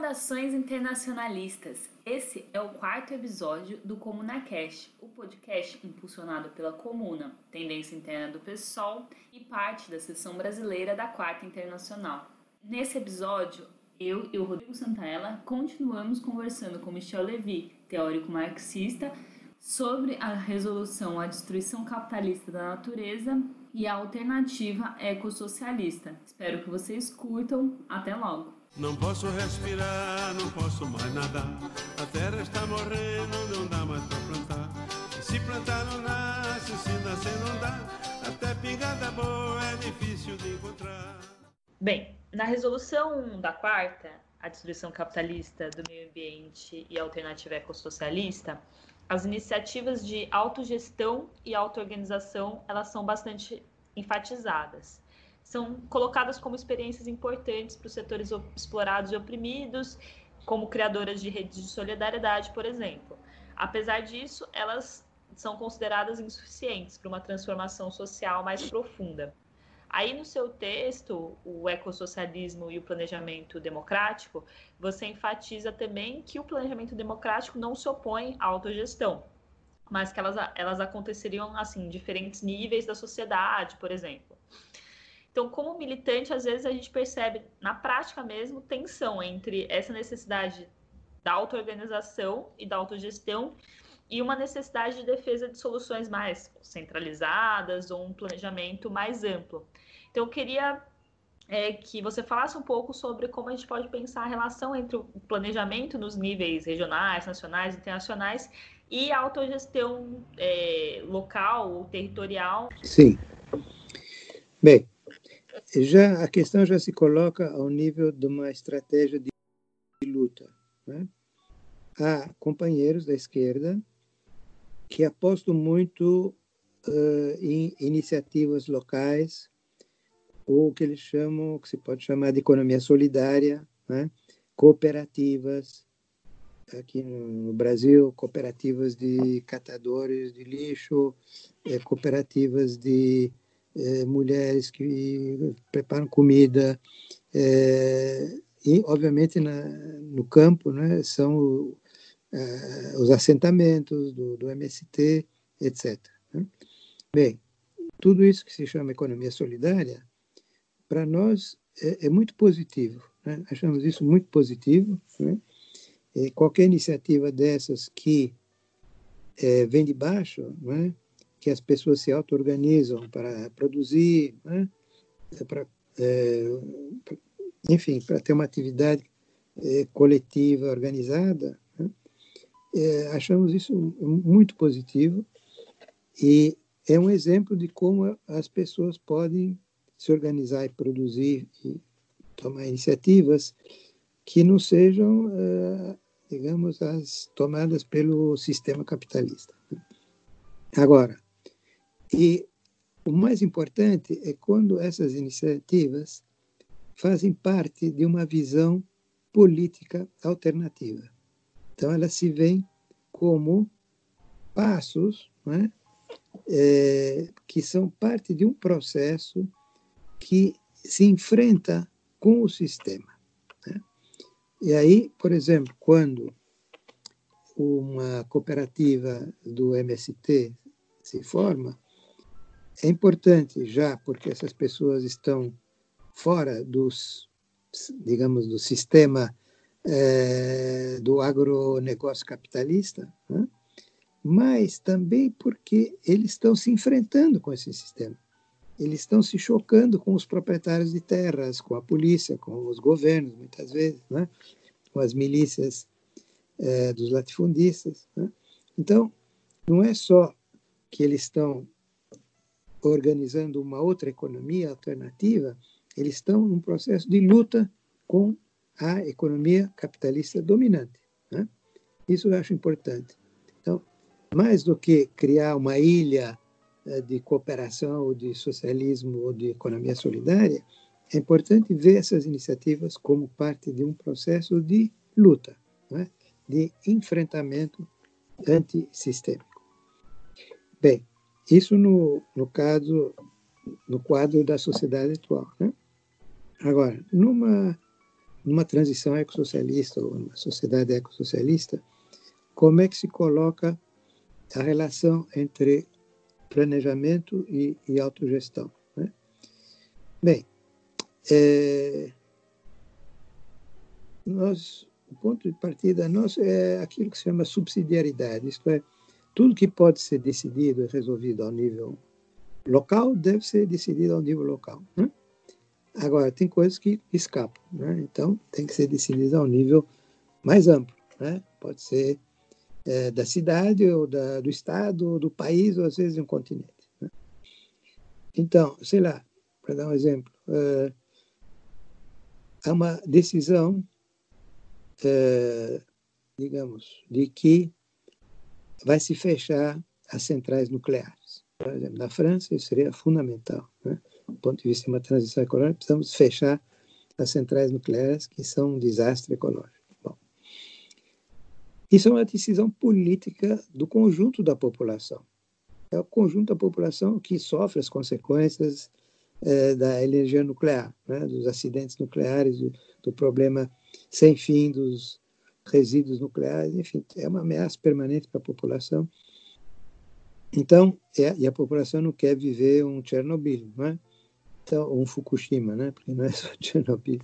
Saudações internacionalistas! Esse é o quarto episódio do ComunaCast, o podcast impulsionado pela Comuna, tendência interna do PSOL e parte da seção brasileira da Quarta Internacional. Nesse episódio, eu e o Rodrigo Santaella continuamos conversando com Michel Levy, teórico marxista, sobre a resolução à destruição capitalista da natureza e a alternativa ecossocialista. Espero que vocês curtam. Até logo! Não posso respirar, não posso mais nadar. A terra está morrendo, não dá mais para plantar. E se plantar não nasce, se nascer não dá. Até pingada boa é difícil de encontrar. Bem, na resolução da quarta, a destruição capitalista do meio ambiente e a alternativa ecossocialista, as iniciativas de autogestão e autoorganização, elas são bastante enfatizadas. São colocadas como experiências importantes para os setores explorados e oprimidos, como criadoras de redes de solidariedade, por exemplo. Apesar disso, elas são consideradas insuficientes para uma transformação social mais profunda. Aí no seu texto, o ecossocialismo e o planejamento democrático, você enfatiza também que o planejamento democrático não se opõe à autogestão, mas que elas, elas aconteceriam assim, em diferentes níveis da sociedade, por exemplo. Então, como militante, às vezes a gente percebe, na prática mesmo, tensão entre essa necessidade da auto-organização e da autogestão e uma necessidade de defesa de soluções mais centralizadas ou um planejamento mais amplo. Então, eu queria é, que você falasse um pouco sobre como a gente pode pensar a relação entre o planejamento nos níveis regionais, nacionais, internacionais e a autogestão é, local ou territorial. Sim. Bem, já a questão já se coloca ao nível de uma estratégia de luta. Né? Há companheiros da esquerda que apostam muito uh, em iniciativas locais ou o que eles chamam, que se pode chamar de economia solidária, né? cooperativas, aqui no Brasil, cooperativas de catadores de lixo, é, cooperativas de é, mulheres que preparam comida, é, e, obviamente, na, no campo, né, são é, os assentamentos do, do MST, etc. Né? Bem, tudo isso que se chama economia solidária para nós é, é, muito positivo. Né? Achamos isso muito positivo. Né? qualquer iniciativa dessas que é, vem de baixo, né? Que as pessoas se auto-organizam para produzir, né? É para, é, enfim, para ter uma atividade é, coletiva organizada, né? É, achamos isso muito positivo e é um exemplo de como as pessoas podem se organizar e produzir e tomar iniciativas que não sejam, eh, digamos, as tomadas pelo sistema capitalista. Agora, e o mais importante é quando essas iniciativas fazem parte de uma visão política alternativa. Então, elas se veem como passos né, é, que são parte de um processo que se enfrenta com o sistema. Né? E aí, por exemplo, quando uma cooperativa do MST se forma, é importante já porque essas pessoas estão fora dos, digamos, do sistema é, do agronegócio capitalista, né? mas também porque eles estão se enfrentando com esse sistema eles estão se chocando com os proprietários de terras, com a polícia, com os governos, muitas vezes, né? com as milícias é, dos latifundistas. Né? Então, não é só que eles estão organizando uma outra economia alternativa, eles estão num processo de luta com a economia capitalista dominante. Né? Isso eu acho importante. Então, mais do que criar uma ilha eh, de cooperação, ou de socialismo, ou de economia solidária, é importante ver essas iniciativas como parte de um processo de luta, é? de enfrentamento antissistêmico. Bem, isso no, no, caso, no quadro da sociedade atual. Né? Agora, numa, numa transição ecossocialista ou numa sociedade ecossocialista, como é que se coloca a relação entre planejamento e, e autogestão? Né? Bem, é, nós, o ponto de partida nosso é aquilo que se chama subsidiariedade, isto é, tudo que pode ser decidido e resolvido ao nível local deve ser decidido ao nível local. Né? Agora, tem coisas que escapam, né? então tem que ser decidido ao nível mais amplo. Né? Pode ser é, da cidade, ou da, do estado, ou do país, ou às vezes de um continente. Né? Então, sei lá, para dar um exemplo, é, há uma decisão, é, digamos, de que vai se fechar as centrais nucleares. Por exemplo, na França, isso seria fundamental. Né? Do ponto de vista de uma transição ecológica, precisamos fechar as centrais nucleares, que são um desastre ecológico. Bom, isso é uma decisão política do conjunto da população. É o conjunto da população que sofre as consequências é, da energia nuclear, né? dos acidentes nucleares, do, do problema sem fim dos resíduos nucleares, enfim, é uma ameaça permanente para a população. Então, é, e a população não quer viver um Chernobyl, não é? Então, um Fukushima, né? Porque não é só Chernobyl.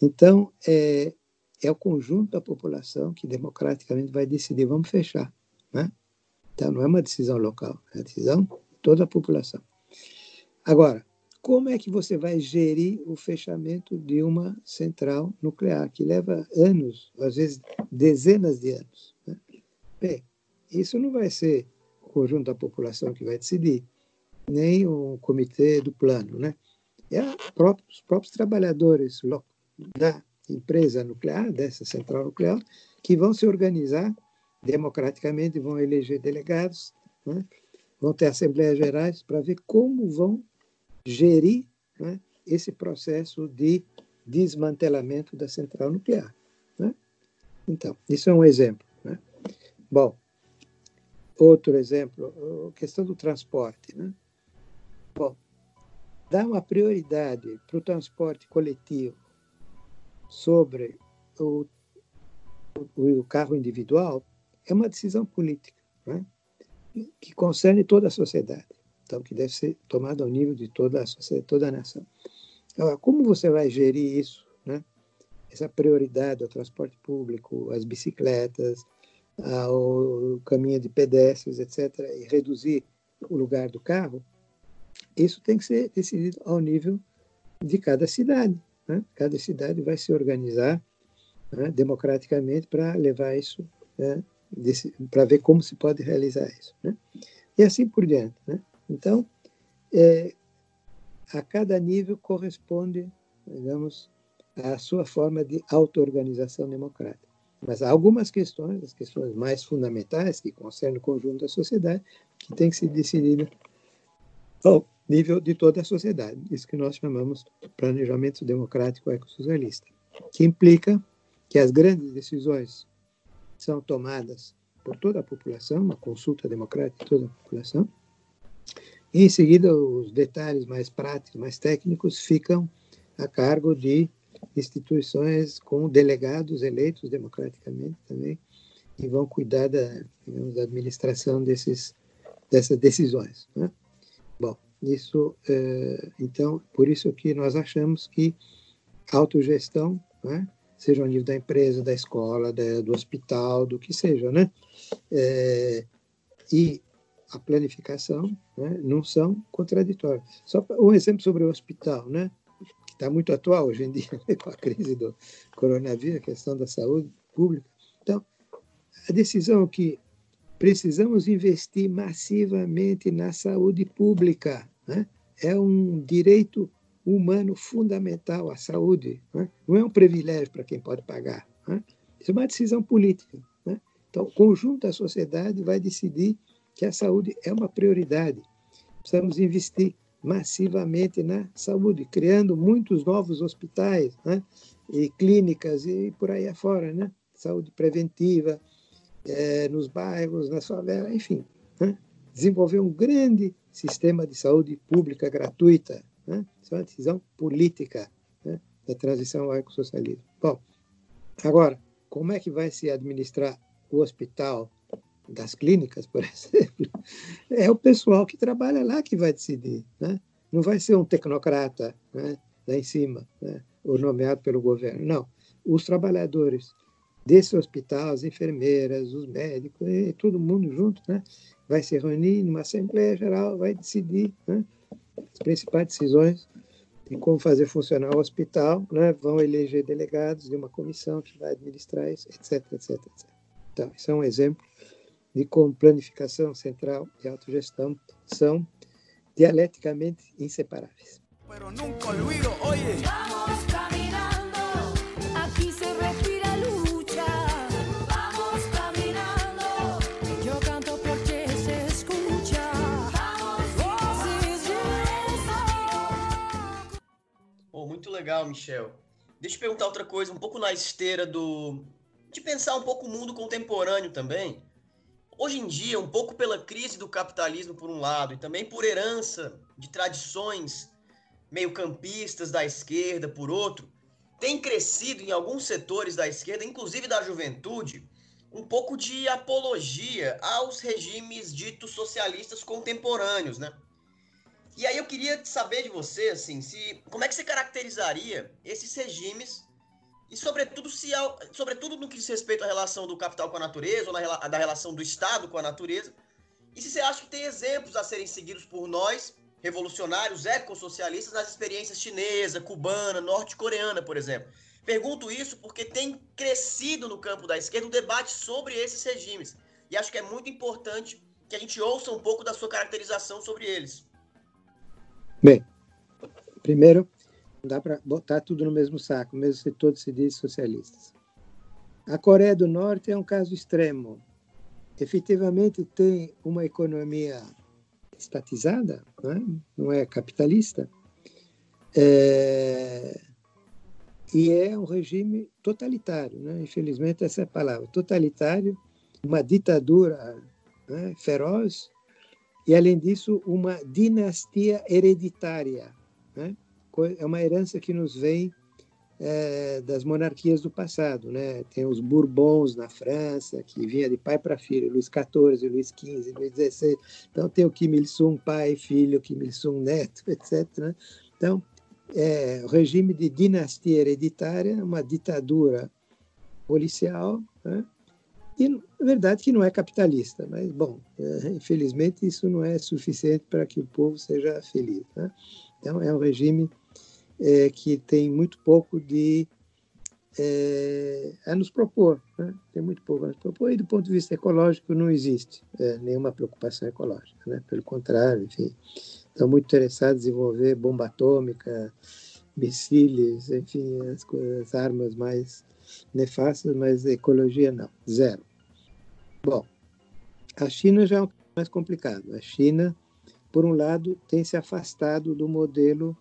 Então, é, é o conjunto da população que democraticamente vai decidir, vamos fechar, né? Então, não é uma decisão local, é a decisão de toda a população. Agora, como é que você vai gerir o fechamento de uma central nuclear, que leva anos, às vezes dezenas de anos? Né? Bem, isso não vai ser o conjunto da população que vai decidir, nem o comitê do plano, né? É próprio, os próprios trabalhadores da empresa nuclear, dessa central nuclear, que vão se organizar democraticamente, vão eleger delegados, né? vão ter assembleias gerais para ver como vão gerir né, esse processo de desmantelamento da central nuclear. Né? Então, isso é um exemplo. Né? Bom, outro exemplo, a questão do transporte. Né? Bom, dar uma prioridade para o transporte coletivo sobre o, o, o carro individual é uma decisão política né? que concerne toda a sociedade então, que deve ser tomada ao nível de toda a sociedade, toda a nação. Agora, como você vai gerir isso, né? essa prioridade ao transporte público, às bicicletas, ao caminho de pedestres, etc., e reduzir o lugar do carro, isso tem que ser decidido ao nível de cada cidade. Né? Cada cidade vai se organizar né, democraticamente para levar isso, né, para ver como se pode realizar isso. Né? E assim por diante. Então, é, a cada nível corresponde, digamos, a sua forma de auto-organização democrática. Mas há algumas questões, as questões mais fundamentais, que concernem o conjunto da sociedade, que têm que ser decididas ao nível de toda a sociedade. Isso que nós chamamos de planejamento democrático ecossocialista, que implica que as grandes decisões são tomadas por toda a população, uma consulta democrática de toda a população, em seguida, os detalhes mais práticos, mais técnicos, ficam a cargo de instituições com delegados eleitos democraticamente também, e vão cuidar da, digamos, da administração desses, dessas decisões. Né? Bom, isso, é, então, por isso que nós achamos que autogestão, né, seja ao nível da empresa, da escola, da, do hospital, do que seja, né, é, e a planificação né, não são contraditórias. Só um exemplo sobre o hospital, né, que está muito atual hoje em dia com a crise do coronavírus, a questão da saúde pública. Então, a decisão que precisamos investir massivamente na saúde pública, né, é um direito humano fundamental à saúde, né? não é um privilégio para quem pode pagar. Né? Isso é uma decisão política. Né? Então, o conjunto da sociedade vai decidir que a saúde é uma prioridade. Precisamos investir massivamente na saúde, criando muitos novos hospitais né? e clínicas e por aí afora, né? Saúde preventiva é, nos bairros, nas favelas, enfim. Né? Desenvolver um grande sistema de saúde pública gratuita. Né? Isso é uma decisão política. Né? da transição ao ecossocialismo. Bom, agora, como é que vai se administrar o hospital das clínicas, por exemplo? É o pessoal que trabalha lá que vai decidir, né? Não vai ser um tecnocrata né, lá em cima, né, ou nomeado pelo governo. Não, os trabalhadores desse hospital, as enfermeiras, os médicos, e todo mundo junto, né, vai se reunir numa Assembleia Geral, vai decidir né, as principais decisões de como fazer funcionar o hospital, né, vão eleger delegados de uma comissão que vai administrar isso, etc, etc, etc. Então, isso é um exemplo de como planificação central e autogestão são dialeticamente inseparáveis. Pero nunca olvido, oye. Vamos caminhando, aqui se respira lucha. Vamos caminhando, eu canto porque se escucha. Vamos, oh, muito legal, Michel. Deixa eu perguntar outra coisa, um pouco na esteira do de pensar um pouco o mundo contemporâneo também. Hoje em dia, um pouco pela crise do capitalismo por um lado e também por herança de tradições meio-campistas da esquerda por outro, tem crescido em alguns setores da esquerda, inclusive da juventude, um pouco de apologia aos regimes ditos socialistas contemporâneos, né? E aí eu queria saber de você, assim, se como é que você caracterizaria esses regimes e sobretudo se sobretudo no que diz respeito à relação do capital com a natureza ou na, da relação do Estado com a natureza e se você acha que tem exemplos a serem seguidos por nós revolucionários ecossocialistas nas experiências chinesa, cubana, norte-coreana, por exemplo. Pergunto isso porque tem crescido no campo da esquerda o um debate sobre esses regimes e acho que é muito importante que a gente ouça um pouco da sua caracterização sobre eles. Bem, primeiro não dá para botar tudo no mesmo saco, mesmo se todos se dizem socialistas. A Coreia do Norte é um caso extremo. Efetivamente tem uma economia estatizada, né? não é capitalista, é... e é um regime totalitário. Né? Infelizmente, essa é a palavra: totalitário, uma ditadura né? feroz, e, além disso, uma dinastia hereditária. É uma herança que nos vem é, das monarquias do passado, né? Tem os Bourbons na França, que vinha de pai para filho, Luís XIV, Luís XV, Luís XVI. Então tem o Kim Il-sung pai, filho, Kim Il-sung neto, etc. Né? Então, é, regime de dinastia hereditária, uma ditadura policial, né? e na verdade que não é capitalista, mas bom, é, infelizmente isso não é suficiente para que o povo seja feliz. Né? Então é um regime é, que tem muito pouco de é, a nos propor, né? tem muito pouco a nos propor, e do ponto de vista ecológico não existe é, nenhuma preocupação ecológica, né? pelo contrário, enfim, estão muito interessados em desenvolver bomba atômica, mísseis, enfim, as, as armas mais nefastas, mas ecologia não, zero. Bom, a China já é um mais complicado. A China, por um lado, tem se afastado do modelo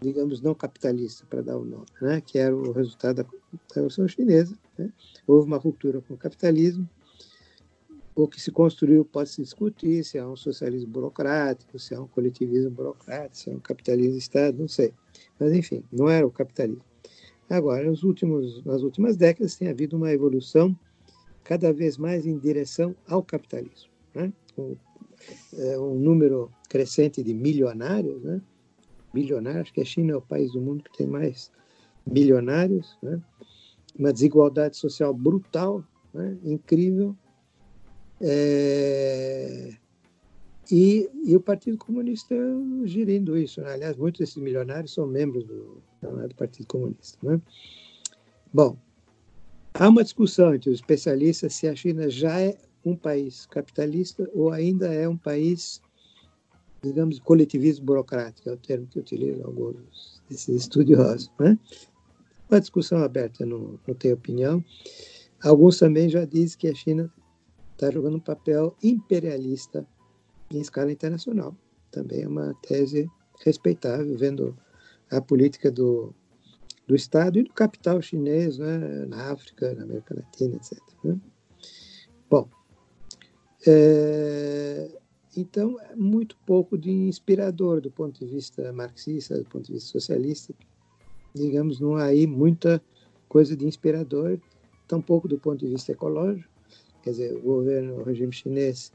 digamos, não capitalista, para dar o nome, né? que era o resultado da, Revolução Chinesa. Né? Houve uma ruptura com o capitalismo. O que se construiu pode se discutir se é um socialismo burocrático, se é um coletivismo burocrático, se é um capitalismo de Estado, não sei. Mas, enfim, não era o capitalismo. Agora, nos últimos, nas últimas décadas, tem havido uma evolução cada vez mais em direção ao capitalismo. Né? É, um número crescente de milionários, né? Bilionários, que a China é o país do mundo que tem mais bilionários, né? uma desigualdade social brutal, né? incrível. É... E, e, o Partido Comunista gerindo isso. Né? Aliás, muitos desses milionários são membros do, é do Partido Comunista. Né? Bom, há uma discussão entre os especialistas se a China já é um país capitalista ou ainda é um país digamos, coletivismo burocrático, é o termo que utilizam alguns desses estudiosos. Né? Uma discussão aberta, não, não tenho opinião. Alguns também já dizem que a China está jogando um papel imperialista em escala internacional. Também é uma tese respeitável, vendo a política do, do Estado e do capital chinês né, na África, na América Latina, etc. Né? Bom, é, então, é muito pouco de inspirador do ponto de vista marxista, do ponto de vista socialista. digamos, não há aí muita coisa de inspirador, tampouco do ponto de vista ecológico. Quer dizer, o governo, o regime chinês,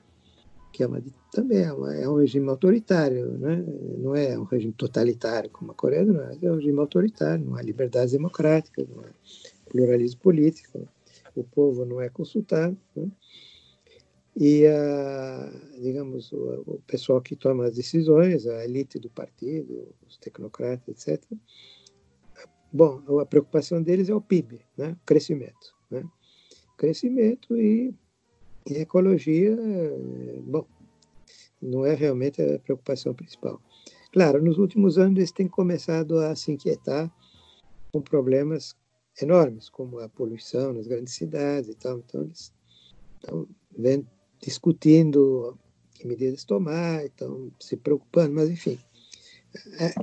que é uma, também é, uma, é, um regime autoritário, né? não é um regime totalitário como a Coreia do Norte, é um regime autoritário, não há liberdade democrática, não há pluralismo político, o povo não é consultado. Né? E, a, digamos, o, o, pessoal que toma as decisões, a elite do partido, os tecnocratas, etc. Bom, a preocupação deles é o PIB, né? o crescimento. Né? Crescimento e, e ecologia, bom, não é realmente a preocupação principal. Claro, nos últimos anos eles têm começado a se inquietar com problemas enormes, como a poluição nas grandes cidades e tal. Então, eles estão vendo discutindo que medidas tomar, estão se preocupando, mas enfim, é,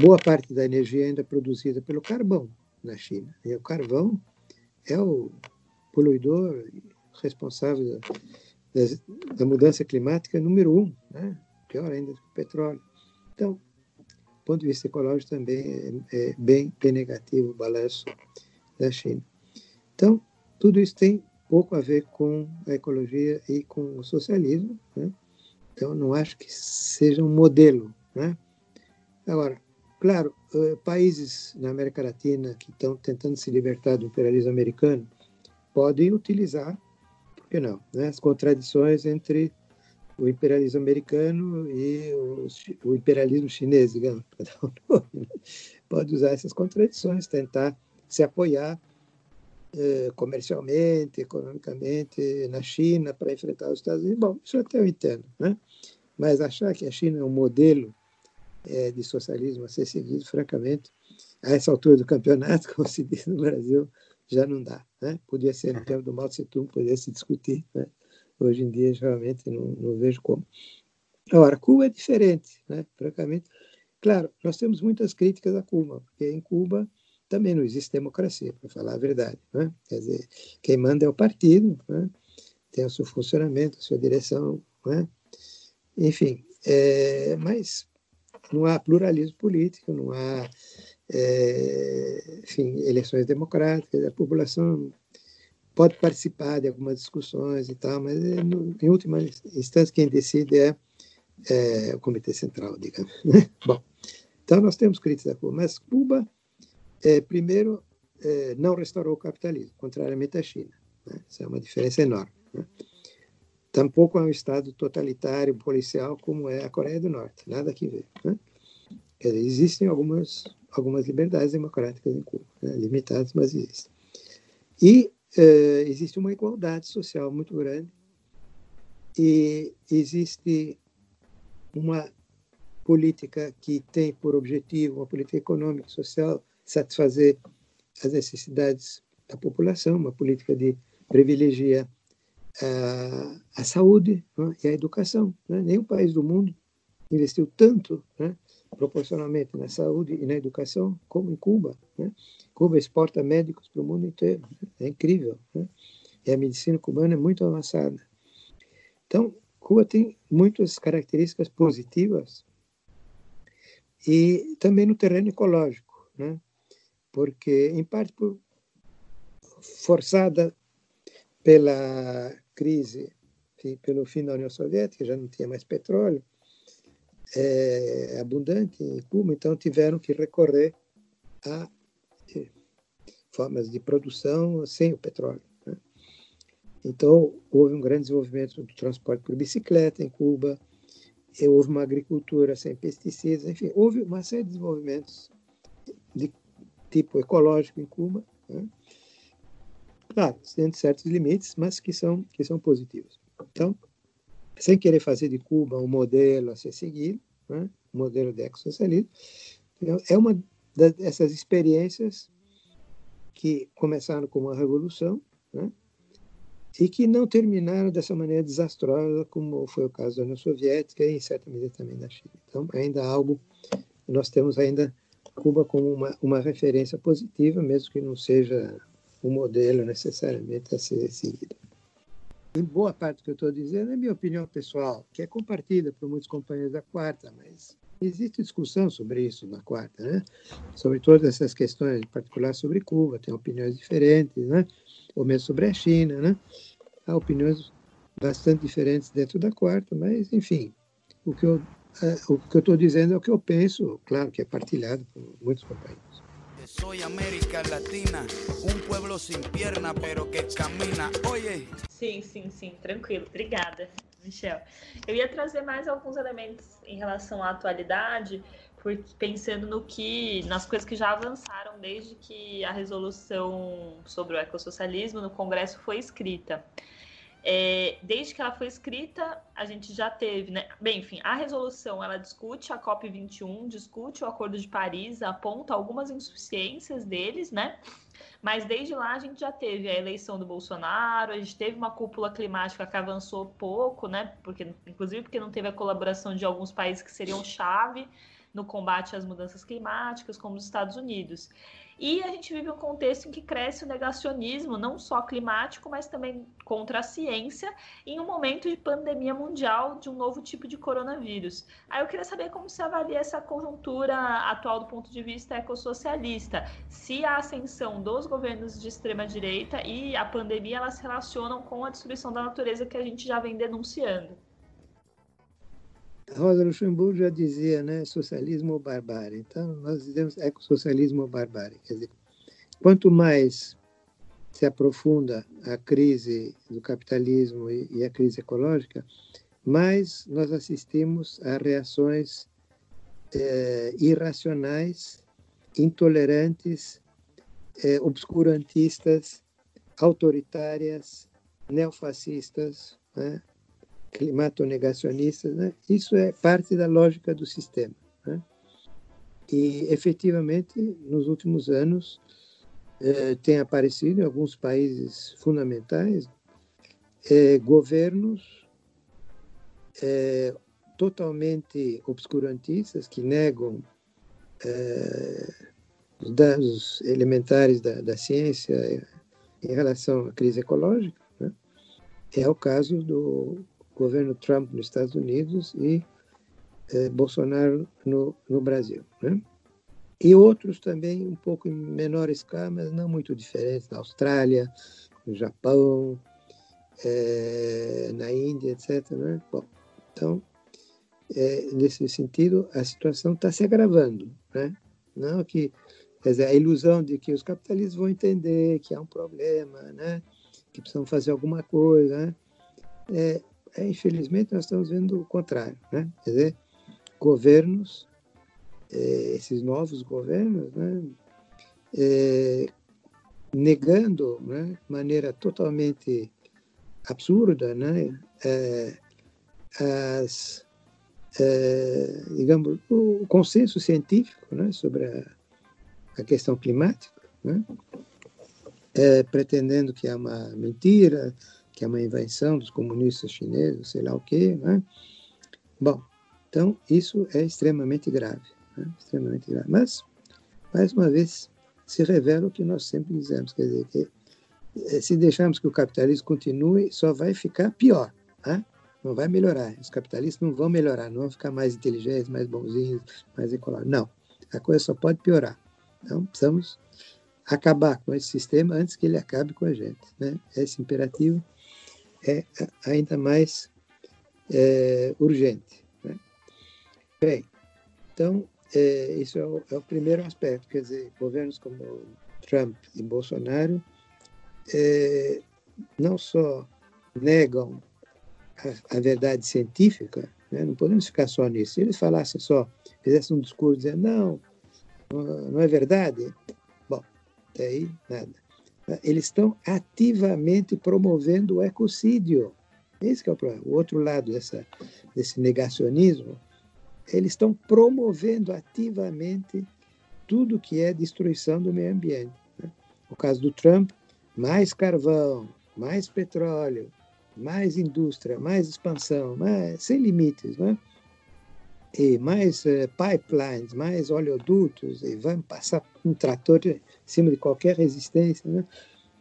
boa parte da energia ainda é produzida pelo carvão na China. E o carvão é o poluidor responsável da, da mudança climática número um, né? pior ainda do que o petróleo. Então, do ponto de vista ecológico também é, é bem, bem negativo o balanço da China. Então, tudo isso tem pouco a ver com a ecologia e com o socialismo. Né? Então, não acho que seja um modelo. Né? Agora, claro, eh, países na América Latina que estão tentando se libertar do imperialismo americano podem utilizar, por que não, né? as contradições entre o imperialismo americano e o, imperialismo chinês, digamos, né? pode usar essas contradições, tentar se apoiar eh, comercialmente, economicamente na China para enfrentar os Estados Unidos. Bom, isso até eu entendo, né? Mas achar que a China é um modelo eh, de socialismo a ser seguido, francamente, a essa altura do campeonato, como se diz no Brasil, já não dá. Né? Podia ser no tempo do Mao Tse Tung, podia se discutir. Né? Hoje em dia, realmente, não, não vejo como. Agora, Cuba é diferente, né? francamente. Claro, nós temos muitas críticas a Cuba, porque em Cuba também não existe democracia, para falar a verdade. Né? Quer dizer, quem manda é o partido, né? tem o seu funcionamento, a sua direção. Né? Enfim, é, mas não há pluralismo político, não há é, enfim, eleições democráticas, a população pode participar de algumas discussões e tal, mas é, no, em última instância quem decide é, é o Comitê Central, digamos. Né? Bom, então nós temos críticas a Cuba, mas Cuba é, primeiro, é, não restaurou o capitalismo, contrariamente à China. Né? Isso é uma diferença enorme. Né? Tampouco é um Estado totalitário, policial, como é a Coreia do Norte. Nada que ver. Né? Existem algumas, algumas liberdades democráticas em Cuba, né? limitadas, mas existem. E é, existe uma igualdade social muito grande e existe uma política que tem por objetivo, uma política econômica e social, satisfazer as necessidades da população, uma política de privilegia a, a saúde né, e a educação. Né? Nenhum país do mundo investiu tanto né, proporcionalmente na saúde e na educação como em Cuba. Né? Cuba exporta médicos para o mundo inteiro. Né? É incrível. Né? E a medicina cubana é muito avançada. Então, Cuba tem muitas características positivas e também no terreno ecológico. Né? Porque, em parte, por, forçada pela crise, pelo fim da União Soviética, já não tinha mais petróleo é, abundante em Cuba, então tiveram que recorrer a é, formas de produção sem o petróleo. Né? Então, houve um grande desenvolvimento do transporte por bicicleta em Cuba, houve uma agricultura sem pesticidas, enfim, houve uma série de desenvolvimentos de tipo ecológico em Cuba, né? claro, dentro de certos limites, mas que são, que são positivos. Então, sem querer fazer de Cuba um modelo a ser seguido, né? um modelo de ecossocialismo, é uma dessas experiências que começaram com uma revolução, né? e que não terminaram dessa maneira desastrosa, como foi o caso da União Soviética e, em certa medida, também da China. Então, ainda algo, nós temos ainda Cuba como uma, uma referência positiva, mesmo que não seja um modelo necessariamente a ser seguido. Em boa parte do que eu estou dizendo é minha opinião pessoal, que é compartilhada por muitos companheiros da quarta, mas existe discussão sobre isso na quarta, né? Sobre todas essas questões, em particular sobre Cuba, tem opiniões diferentes, né? Ou mesmo sobre a China, né? Há opiniões bastante diferentes dentro da quarta, mas, enfim, o que eu o que eu estou dizendo é o que eu penso, claro que é partilhado por muitos companheiros. Soy América Latina, um pueblo sem perna, pero que camina. Oye. Sim, sim, sim, tranquilo. Obrigada, Michel. Eu ia trazer mais alguns elementos em relação à atualidade, porque pensando no que, nas coisas que já avançaram desde que a resolução sobre o ecossocialismo no Congresso foi escrita. É, desde que ela foi escrita, a gente já teve, né? Bem, enfim, a resolução ela discute a COP21, discute o Acordo de Paris, aponta algumas insuficiências deles, né? Mas desde lá a gente já teve a eleição do Bolsonaro, a gente teve uma cúpula climática que avançou pouco, né? Porque, inclusive porque não teve a colaboração de alguns países que seriam chave no combate às mudanças climáticas, como os Estados Unidos. E a gente vive um contexto em que cresce o negacionismo, não só climático, mas também contra a ciência, em um momento de pandemia mundial de um novo tipo de coronavírus. Aí eu queria saber como você avalia essa conjuntura atual do ponto de vista ecossocialista. Se a ascensão dos governos de extrema-direita e a pandemia elas se relacionam com a destruição da natureza que a gente já vem denunciando. Rosa Luxemburgo já dizia, né, socialismo ou barbárie. Então, nós dizemos ecossocialismo ou barbárie. Quer dizer, quanto mais se aprofunda a crise do capitalismo e, a crise ecológica, mais nós assistimos a reações eh, irracionais, intolerantes, eh, obscurantistas, autoritárias, neofascistas, né? Climato-negacionistas, né? isso é parte da lógica do sistema. Né? E, efetivamente, nos últimos anos, eh, tem aparecido em alguns países fundamentais eh, governos eh, totalmente obscurantistas que negam os dados elementares da, da ciência em relação à crise ecológica. Né? É o caso do governo Trump nos Estados Unidos e eh, Bolsonaro no, no Brasil. Né? E outros também, um pouco em menor escala, mas não muito diferentes, na Austrália, no Japão, eh, na Índia, etc. Né? Bom, então, eh, nesse sentido, a situação está se agravando. Né? Não que, quer dizer, a ilusão de que os capitalistas vão entender que há um problema, né? que precisam fazer alguma coisa. Né? É, é, infelizmente, nós estamos vendo o contrário. Né? Quer dizer, governos, é, esses novos governos, né, é, negando né, de maneira totalmente absurda né, é, as, digamos, o consenso científico né, sobre a, a questão climática, né, pretendendo que é uma mentira, que é uma invenção dos comunistas chineses, sei lá o quê, né? Bom, então isso é extremamente grave, né? extremamente grave. Mas, mais uma vez, se revela o que nós sempre dizemos, quer dizer, que eh, se deixarmos que o capitalismo continue, só vai ficar pior, né? não vai melhorar. Os capitalistas não vão melhorar, não vão ficar mais inteligentes, mais bonzinhos, mais ecológicos. Não, a coisa só pode piorar. Então, precisamos acabar com esse sistema antes que ele acabe com a gente. Né? Esse imperativo é ainda mais é, urgente. Né? Bem, então, é, isso é o, é o, primeiro aspecto, quer dizer, governos como Trump e Bolsonaro é, não só negam a, a verdade científica, né? não podemos ficar só nisso. Se eles falassem só, fizessem um discurso dizendo, não, não é verdade, bom, até aí nada eles estão ativamente promovendo o ecocídio. Esse é o problema. O outro lado dessa, desse negacionismo, eles estão promovendo ativamente tudo que é destruição do meio ambiente. Né? No caso do Trump, mais carvão, mais petróleo, mais indústria, mais expansão, mais, sem limites, né? e mais uh, pipelines, mais oleodutos, e vamos passar um trator cima de qualquer resistência. Né?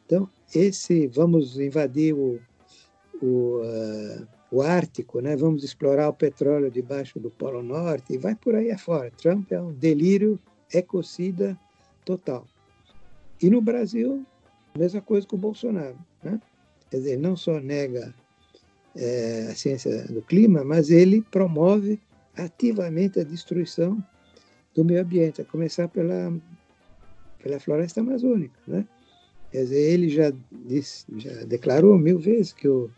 Então, esse, vamos invadir o, o, uh, o Ártico, né? vamos explorar o petróleo debaixo do Polo Norte, e vai por aí afora. Trump é um delírio ecocida total. E no Brasil, mesma coisa com o Bolsonaro. Né? Quer dizer, não só nega é, a ciência do clima, mas ele promove ativamente a destruição do meio ambiente, a começar pela, pela floresta amazônica. Né? Quer dizer, ele já, disse, já declarou mil vezes que o,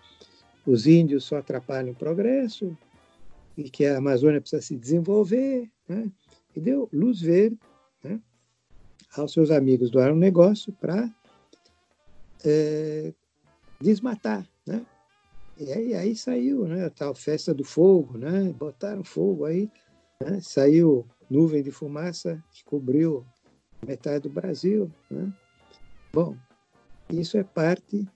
os índios só atrapalham o progresso e que a Amazônia precisa se desenvolver. Né? E deu luz verde né, aos seus amigos do agronegócio para é, desmatar. Né? E aí, aí saiu né, a tal festa do fogo, né? botaram fogo aí, né? saiu nuvem de fumaça que cobriu metade do Brasil. Né? Bom, isso é parte,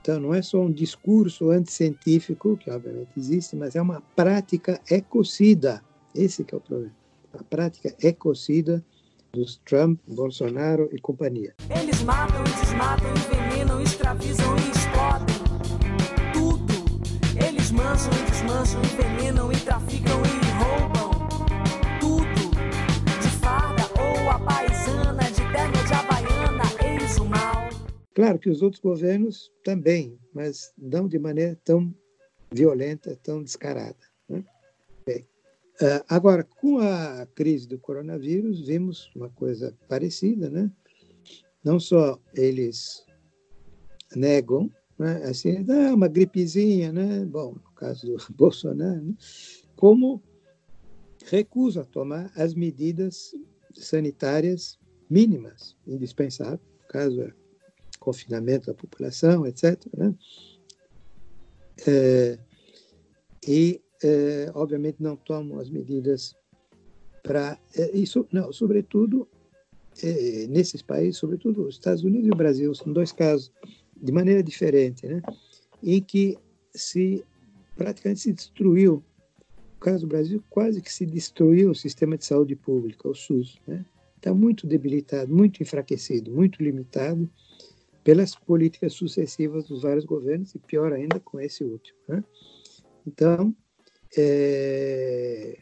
então não é só um discurso anticientífico, que obviamente existe, mas é uma prática ecocida. Esse é o problema. A prática ecocida dos Trump, Bolsonaro e companhia. Eles matam, desmatam, envenenam, escravizam e explodem. Tudo. Eles mancham, desmancham, envenenam e traficam e Claro que os outros governos também, mas não de maneira tão violenta, tão descarada. Né? Bem, Uh, agora, com a crise do coronavírus, vimos uma coisa parecida, né? Não só eles negam, né? assim, ah, uma gripezinha, né? Bom, no caso do Bolsonaro, né? como recusam a tomar as medidas sanitárias mínimas, indispensáveis, no caso é confinamento da população, etc. Né? É, e é, obviamente não tomam as medidas para é, isso não sobretudo é, nesses países sobretudo os Estados Unidos e o Brasil são dois casos de maneira diferente né em que se praticamente se destruiu no caso do Brasil quase que se destruiu o sistema de saúde pública o SUS né está muito debilitado muito enfraquecido muito limitado pelas políticas sucessivas dos vários governos e pior ainda com esse último né? então é,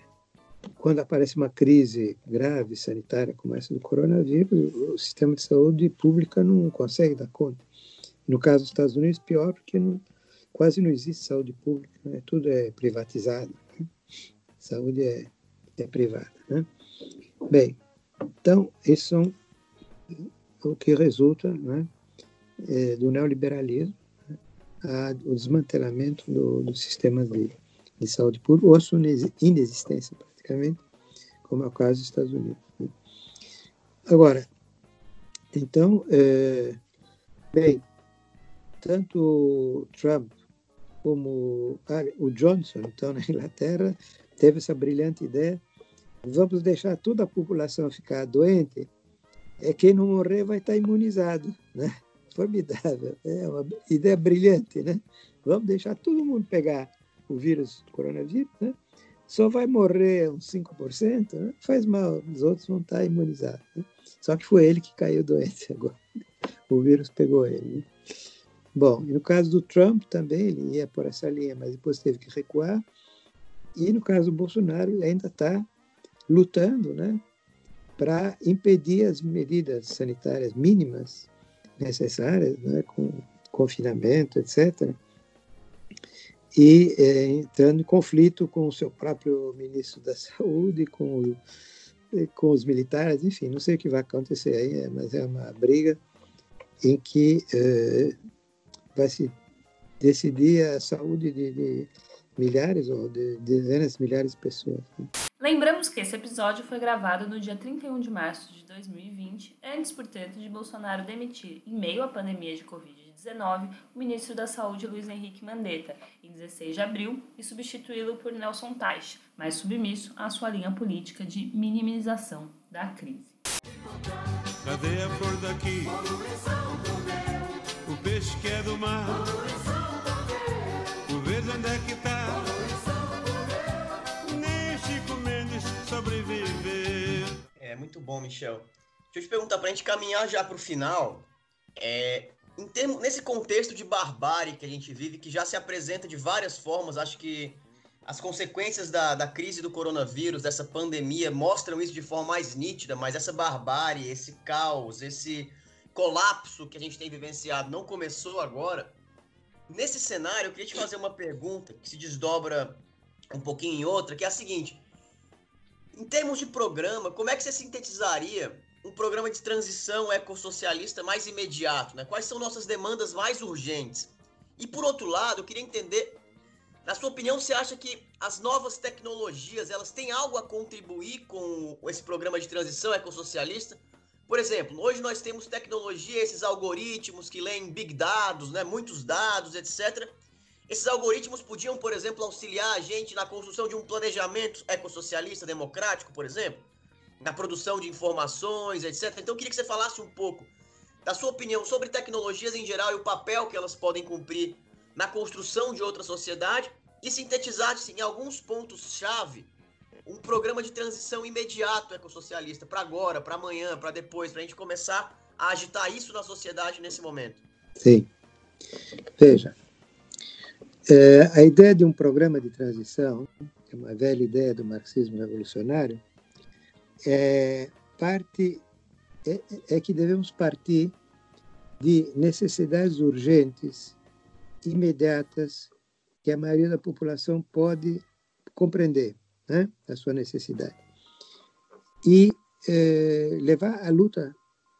quando aparece uma crise grave sanitária como essa do coronavírus, o sistema de saúde pública não consegue dar conta. No caso dos Estados Unidos, pior, porque não, quase não existe saúde pública, né? tudo é privatizado. Né? Saúde é, é privada. Né? Bem, então, isso são o que resulta né, é, do neoliberalismo, né, a, o desmantelamento do, do sistema de de saúde pública ou a sua inexistência, praticamente, como é o caso dos Estados Unidos. Né? Agora, então, é, bem, tanto Trump como ah, o Johnson, então, na Inglaterra, teve essa brilhante ideia, vamos deixar toda a população ficar doente, é quem não morrer vai estar imunizado, né? Formidável, é uma ideia brilhante, né? Vamos deixar todo mundo pegar o vírus do coronavírus, né? só vai morrer uns 5%, né? faz mal, os outros vão estar imunizados. Né? Só que foi ele que caiu doente agora. O vírus pegou ele. Né? Bom, e no caso do Trump também, ele ia por essa linha, mas depois teve que recuar. E no caso do Bolsonaro, ele ainda está lutando né, para impedir as medidas sanitárias mínimas necessárias, né, com confinamento, etc., e é, entrando em conflito com o seu próprio ministro da Saúde, com, com os militares, enfim, não sei o que vai acontecer aí, é, mas é uma briga em que é, vai se decidir a saúde de, de milhares ou de dezenas de milhares de pessoas. Né? Lembramos que esse episódio foi gravado no dia 31 de março de 2020, antes, portanto, de Bolsonaro demitir, em meio à pandemia de Covid-19, o ministro da Saúde Luiz Henrique Mandetta, em 16 de abril, e substituí-lo por Nelson Teich, mais submisso à sua linha política de minimização da crise. Cadê a flor daqui? O peixe que é do mar. Muito bom, Michel. Deixa eu te perguntar, pra gente caminhar já pro final, é, em termo, nesse contexto de barbárie que a gente vive, que já se apresenta de várias formas, acho que as consequências da, da crise do coronavírus, dessa pandemia, mostram isso de forma mais nítida, mas essa barbárie, esse caos, esse colapso que a gente tem vivenciado não começou agora. Nesse cenário, eu queria te fazer uma pergunta que se desdobra um pouquinho em outra, que é a seguinte: em termos de programa, como é que você sintetizaria um programa de transição ecossocialista mais imediato? Né? Quais são nossas demandas mais urgentes? E por outro lado, eu queria entender, na sua opinião, você acha que as novas tecnologias elas têm algo a contribuir com esse programa de transição ecossocialista? Por exemplo, hoje nós temos tecnologia, esses algoritmos que leem big dados, né, muitos dados, etc. Esses algoritmos podiam, por exemplo, auxiliar a gente na construção de um planejamento ecossocialista democrático, por exemplo, na produção de informações, etc. Então eu queria que você falasse um pouco da sua opinião sobre tecnologias em geral e o papel que elas podem cumprir na construção de outra sociedade e sintetizasse em alguns pontos-chave um programa de transição imediato ecossocialista para agora, para amanhã, para depois, para a gente começar a agitar isso na sociedade nesse momento. Sim. Veja, é, a ideia de um programa de transição, é uma velha ideia do marxismo revolucionário, é, parte é, é que devemos partir de necessidades urgentes, imediatas, que a maioria da população pode compreender né, a sua necessidade. E é, levar a luta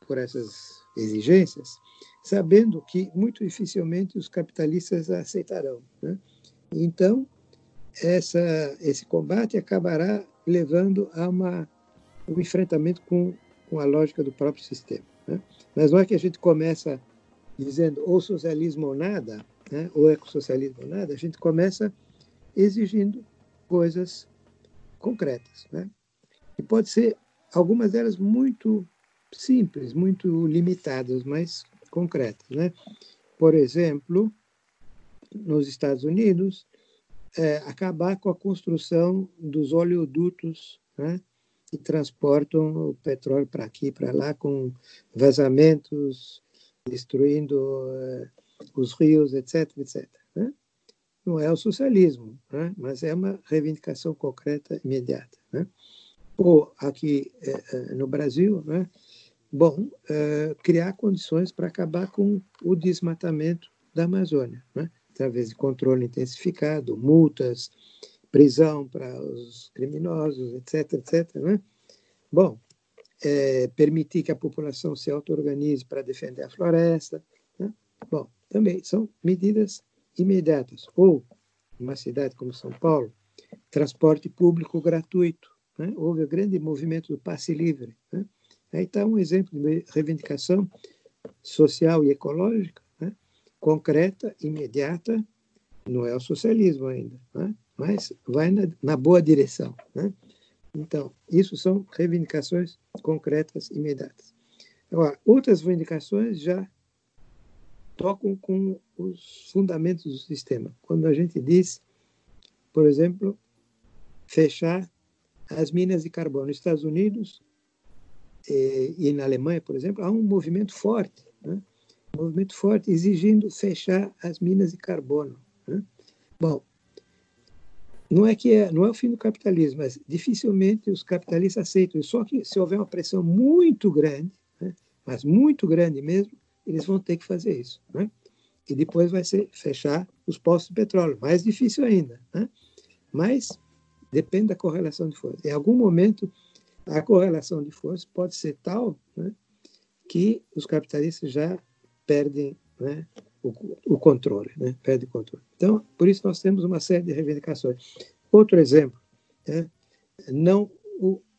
por essas exigências, sabendo que muito dificilmente os capitalistas aceitarão. Né? Então, essa, esse combate acabará levando a uma, um enfrentamento com, com a lógica do próprio sistema. Né? Mas não é que a gente começa dizendo ou socialismo ou nada, né? ou ecossocialismo ou nada, a gente começa exigindo coisas concretas. Né? E pode ser algumas delas muito simples, muito limitadas, mas concretas. Né? Por exemplo, nos Estados Unidos, é, acabar com a construção dos oleodutos né, que transportam o petróleo para aqui e para lá, com vazamentos, destruindo é, os rios, etc, etc. Né? não é o socialismo, né? mas é uma reivindicação concreta imediata. Né? Ou aqui é, no Brasil, né? Bom, é, criar condições para acabar com o desmatamento da Amazônia, né? através de controle intensificado, multas, prisão para os criminosos, etc, etc. Né? Bom, é, permitir que a população se auto-organize para defender a floresta. Né? Bom, também são medidas imediatas. Ou, uma cidade como São Paulo, transporte público gratuito. Né? Houve o grande movimento do passe livre. Né? Está um exemplo de reivindicação social e ecológica, né? concreta, imediata, não é o socialismo ainda, né? mas vai na, na boa direção. Né? Então, isso são reivindicações concretas, imediatas. Agora, outras reivindicações já tocam com os fundamentos do sistema. Quando a gente diz, por exemplo, fechar as minas de carbono nos Estados Unidos e, e na Alemanha, por exemplo, há um movimento forte, né? um movimento forte exigindo fechar as minas de carbono. Né? Bom, não é que é, não é o fim do capitalismo, mas dificilmente os capitalistas aceitam. Só que se houver uma pressão muito grande, né? mas muito grande mesmo, eles vão ter que fazer isso. Né? E depois vai ser fechar os postos de petróleo, mais difícil ainda. Né? Mas depende da correlação de forças. Em algum momento, a correlação de forças pode ser tal né, que os capitalistas já perdem né, o, o, controle, né, perdem o controle. Então, por isso nós temos uma série de reivindicações. Outro exemplo, né, não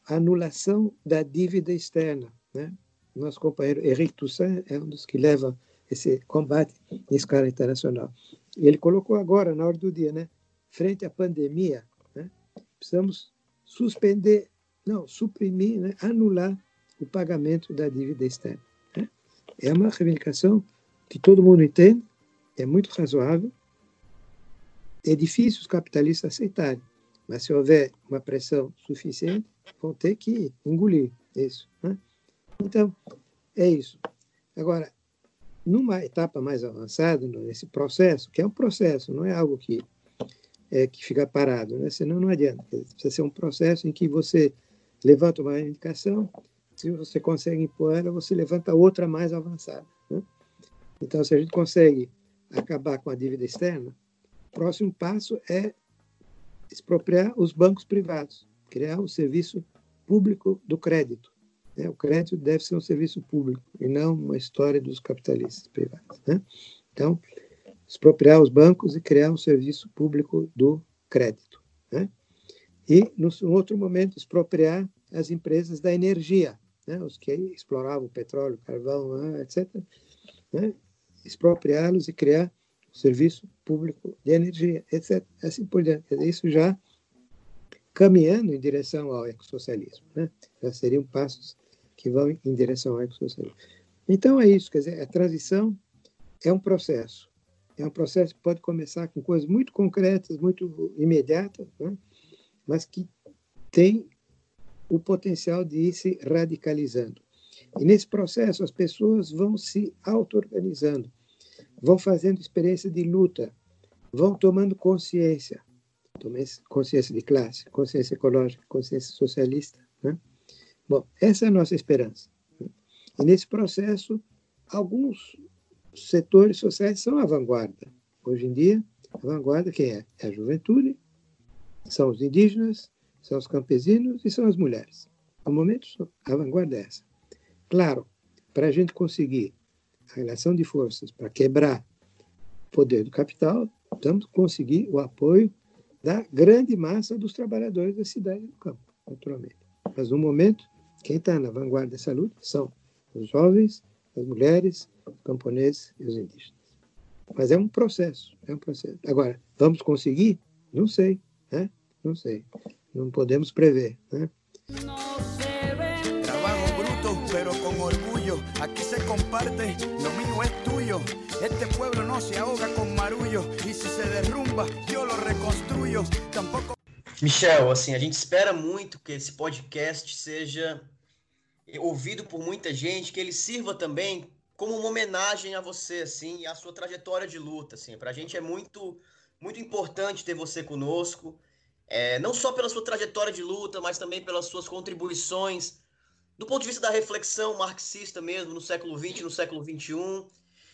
a anulação da dívida externa. Né? nosso companheiro Henrique Toussaint é um dos que leva esse combate em escala internacional. Ele colocou agora, na hora do dia, né, frente à pandemia, né, precisamos suspender, não, suprimir, né, anular o pagamento da dívida externa. Né? É uma reivindicação que todo mundo entende, é muito razoável, é difícil os capitalistas aceitarem, mas se houver uma pressão suficiente, vão ter que engolir isso. Né? Então, é isso. Agora, numa etapa mais avançada, nesse processo, que é um processo, não é algo que, é, que fica parado, né? senão não adianta. Precisa ser um processo em que você levanta uma indicação, se você consegue impor ela, você levanta outra mais avançada. Né? Então, se a gente consegue acabar com a dívida externa, o próximo passo é expropriar os bancos privados, criar o serviço público do crédito. Né? O crédito deve ser um serviço público e não uma história dos capitalistas privados. Né? Então, expropriar os bancos e criar um serviço público do crédito. Né? E, no outro momento, expropriar as empresas da energia, né? os que exploravam petróleo, carvão, né? etc. Né? Expropriá-los e criar um serviço público de energia, etc. Assim por diante. Isso já caminhando em direção ao ecossocialismo. Né? Já seriam passos que vão em direção ao ecossocialismo. Então é isso, quer dizer, a transição é um processo. É um processo que pode começar com coisas muito concretas, muito imediatas, né? mas que tem o potencial de ir se radicalizando. E nesse processo as pessoas vão se auto-organizando, vão fazendo experiência de luta, vão tomando consciência, consciência de classe, consciência ecológica, consciência socialista. Né? Bom, essa é a nossa esperança. Né? E nesse processo, alguns setores sociais são a vanguarda. Hoje em dia, a vanguarda quem é? É a juventude, são os indígenas, são os campesinos e são as mulheres. No momento, a vanguarda é essa. Claro, para a gente conseguir a relação de forças para quebrar o poder do capital, temos que conseguir o apoio da grande massa dos trabalhadores da cidade e do campo, naturalmente. Mas no momento, quem está na vanguarda dessa luta são os jovens, as mulheres, os camponeses e os indígenas. Mas é um processo, é um processo. Agora, vamos conseguir? Não sei, né? Não sei. Não podemos prever, né? Trabajo bruto, pero con orgullo. Aquí se comparte, lo mío es tuyo. Este pueblo no se ahoga con marullo. Y si se derrumba, yo lo reconstruyo. Tampoco. Michel, assim, a gente espera muito que esse podcast seja ouvido por muita gente, que ele sirva também como uma homenagem a você, assim, e à sua trajetória de luta, assim. Pra gente é muito, muito importante ter você conosco, é, não só pela sua trajetória de luta, mas também pelas suas contribuições do ponto de vista da reflexão marxista mesmo, no século XX, no século XXI,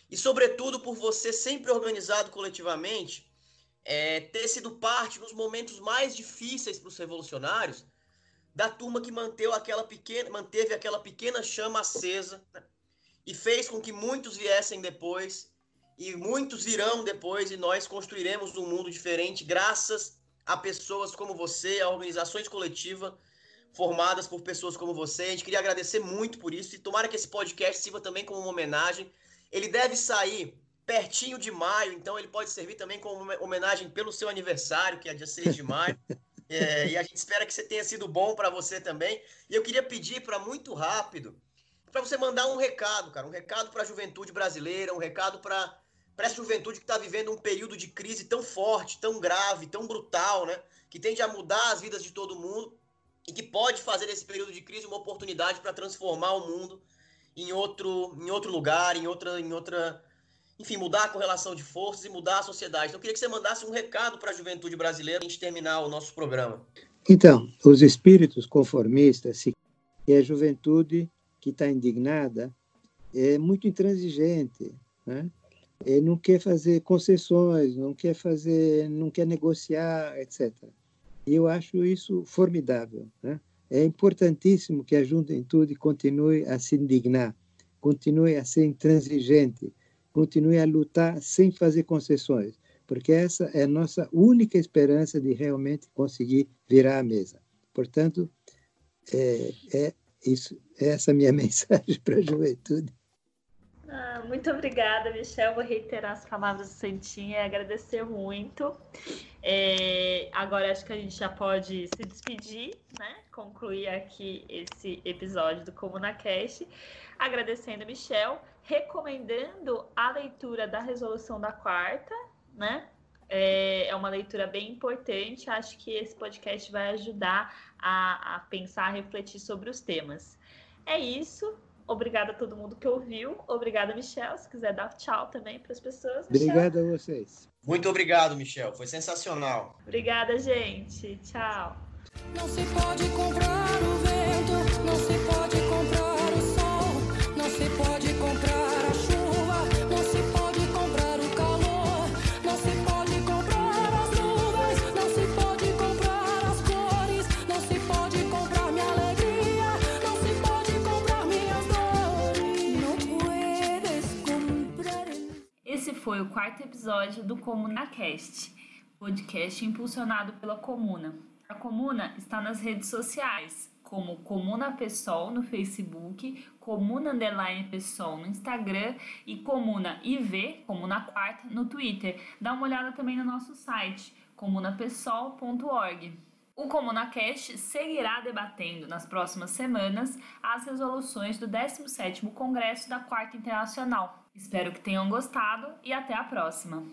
e sobretudo por você sempre organizado coletivamente, é, ter sido parte nos momentos mais difíceis para os revolucionários, da turma que manteve aquela pequena, manteve aquela pequena chama acesa né? e fez com que muitos viessem depois e muitos virão depois e nós construiremos um mundo diferente graças a pessoas como você, a organizações coletivas formadas por pessoas como você. A gente queria agradecer muito por isso e tomara que esse podcast sirva também como uma homenagem. Ele deve sair pertinho de maio, então ele pode servir também como uma homenagem pelo seu aniversário, que é dia 6 de maio. É, e a gente espera que você tenha sido bom para você também. E eu queria pedir para muito rápido, para você mandar um recado, cara, um recado para a juventude brasileira, um recado para para essa juventude que está vivendo um período de crise tão forte, tão grave, tão brutal, né? Que tende a mudar as vidas de todo mundo e que pode fazer desse período de crise uma oportunidade para transformar o mundo em outro, em outro lugar, em outra, em outra, enfim, mudar a correlação de forças e mudar a sociedade. Então, eu queria que você mandasse um recado para a juventude brasileira antes de terminar o nosso programa. Então, os espíritos conformistas e a juventude que está indignada é muito intransigente, né? Ele não quer fazer concessões, não quer fazer, não quer negociar, etc. E eu acho isso formidável. Né? É importantíssimo que a juventude continue a se indignar, continue a ser intransigente, continue a lutar sem fazer concessões, porque essa é a nossa única esperança de realmente conseguir virar a mesa. Portanto, é, é isso, é essa minha mensagem para a juventude. Ah, muito obrigada, Michel. Vou reiterar as palavras do Santinha agradecer muito. É, agora acho que a gente já pode se despedir, né? Concluir aqui esse episódio do Comuna Cash. Agradecendo, Michel, recomendando a leitura da resolução da quarta, né? É, é uma leitura bem importante. Acho que esse podcast vai ajudar a, a pensar, a refletir sobre os temas. É isso. Obrigada a todo mundo que ouviu. Obrigada, Michel. Se quiser dar tchau também para as pessoas. Michel. Obrigado a vocês. Muito obrigado, Michel. Foi sensacional. Obrigada, gente. Tchau. Quarto episódio do ComunaCast, podcast impulsionado pela Comuna. A Comuna está nas redes sociais, como Comuna Pessoal no Facebook, Comuna Underline Pessoal no Instagram e Comuna IV, Comuna Quarta, no Twitter. Dá uma olhada também no nosso site, comunapessoal.org. O ComunaCast seguirá debatendo nas próximas semanas as resoluções do 17º Congresso da Quarta Internacional. Espero que tenham gostado e até a próxima!